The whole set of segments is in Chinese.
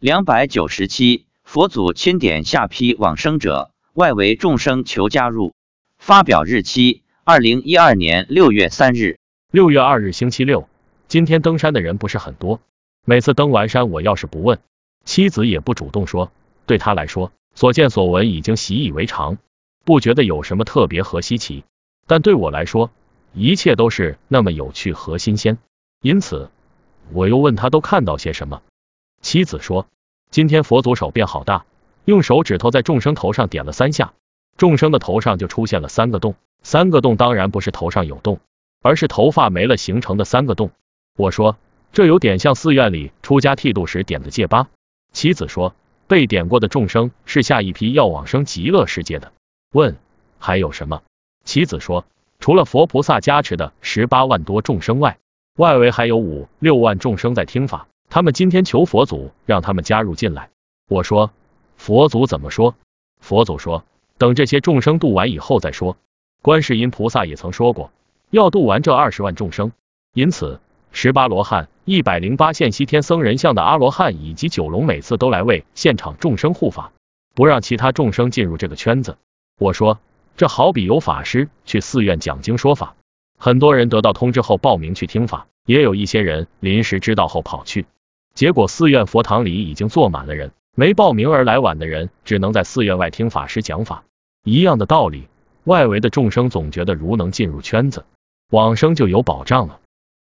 两百九十七，佛祖钦点下批往生者，外围众生求加入。发表日期：二零一二年六月三日。六月二日星期六。今天登山的人不是很多。每次登完山，我要是不问，妻子也不主动说，对他来说，所见所闻已经习以为常，不觉得有什么特别和稀奇。但对我来说，一切都是那么有趣和新鲜。因此，我又问他都看到些什么。妻子说，今天佛祖手变好大，用手指头在众生头上点了三下，众生的头上就出现了三个洞。三个洞当然不是头上有洞，而是头发没了形成的三个洞。我说，这有点像寺院里出家剃度时点的戒疤。妻子说，被点过的众生是下一批要往生极乐世界的。问，还有什么？妻子说，除了佛菩萨加持的十八万多众生外，外围还有五六万众生在听法。他们今天求佛祖让他们加入进来。我说，佛祖怎么说？佛祖说，等这些众生渡完以后再说。观世音菩萨也曾说过，要渡完这二十万众生，因此十八罗汉、一百零八现西天僧人像的阿罗汉以及九龙每次都来为现场众生护法，不让其他众生进入这个圈子。我说，这好比有法师去寺院讲经说法，很多人得到通知后报名去听法，也有一些人临时知道后跑去。结果寺院佛堂里已经坐满了人，没报名而来晚的人只能在寺院外听法师讲法。一样的道理，外围的众生总觉得如能进入圈子，往生就有保障了。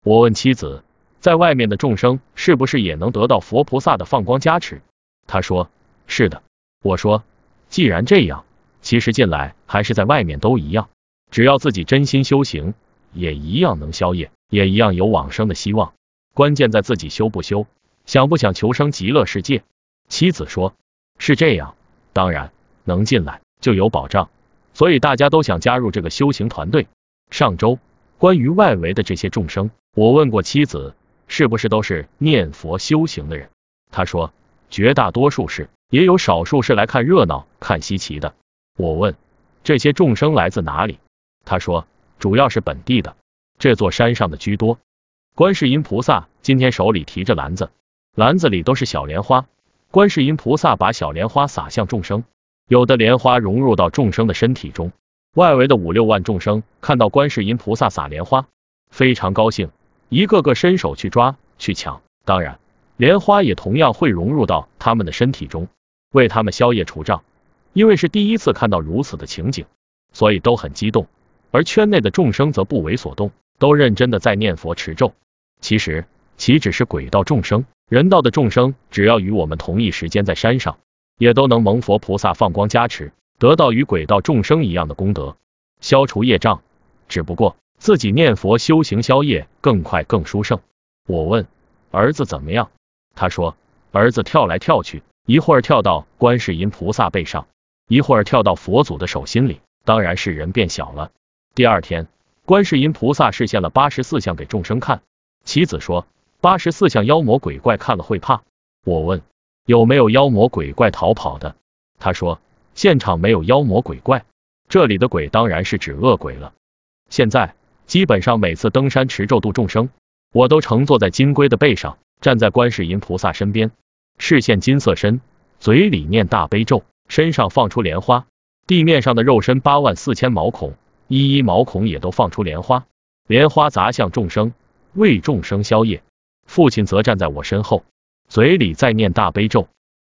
我问妻子，在外面的众生是不是也能得到佛菩萨的放光加持？他说是的。我说既然这样，其实进来还是在外面都一样，只要自己真心修行，也一样能消业，也一样有往生的希望。关键在自己修不修。想不想求生极乐世界？妻子说：“是这样，当然能进来就有保障，所以大家都想加入这个修行团队。”上周关于外围的这些众生，我问过妻子，是不是都是念佛修行的人？他说：“绝大多数是，也有少数是来看热闹、看稀奇的。”我问：“这些众生来自哪里？”他说：“主要是本地的，这座山上的居多。”观世音菩萨今天手里提着篮子。篮子里都是小莲花，观世音菩萨把小莲花洒向众生，有的莲花融入到众生的身体中。外围的五六万众生看到观世音菩萨洒莲花，非常高兴，一个个伸手去抓去抢。当然，莲花也同样会融入到他们的身体中，为他们消业除障。因为是第一次看到如此的情景，所以都很激动。而圈内的众生则不为所动，都认真的在念佛持咒。其实，岂止是鬼道众生？人道的众生，只要与我们同一时间在山上，也都能蒙佛菩萨放光加持，得到与鬼道众生一样的功德，消除业障。只不过自己念佛修行消业更快更殊胜。我问儿子怎么样，他说儿子跳来跳去，一会儿跳到观世音菩萨背上，一会儿跳到佛祖的手心里，当然是人变小了。第二天，观世音菩萨示现了八十四相给众生看，妻子说。八十四相妖魔鬼怪看了会怕。我问有没有妖魔鬼怪逃跑的？他说现场没有妖魔鬼怪，这里的鬼当然是指恶鬼了。现在基本上每次登山持咒度众生，我都乘坐在金龟的背上，站在观世音菩萨身边，视线金色身，嘴里念大悲咒，身上放出莲花，地面上的肉身八万四千毛孔，一一毛孔也都放出莲花，莲花砸向众生，为众生消业。父亲则站在我身后，嘴里在念大悲咒，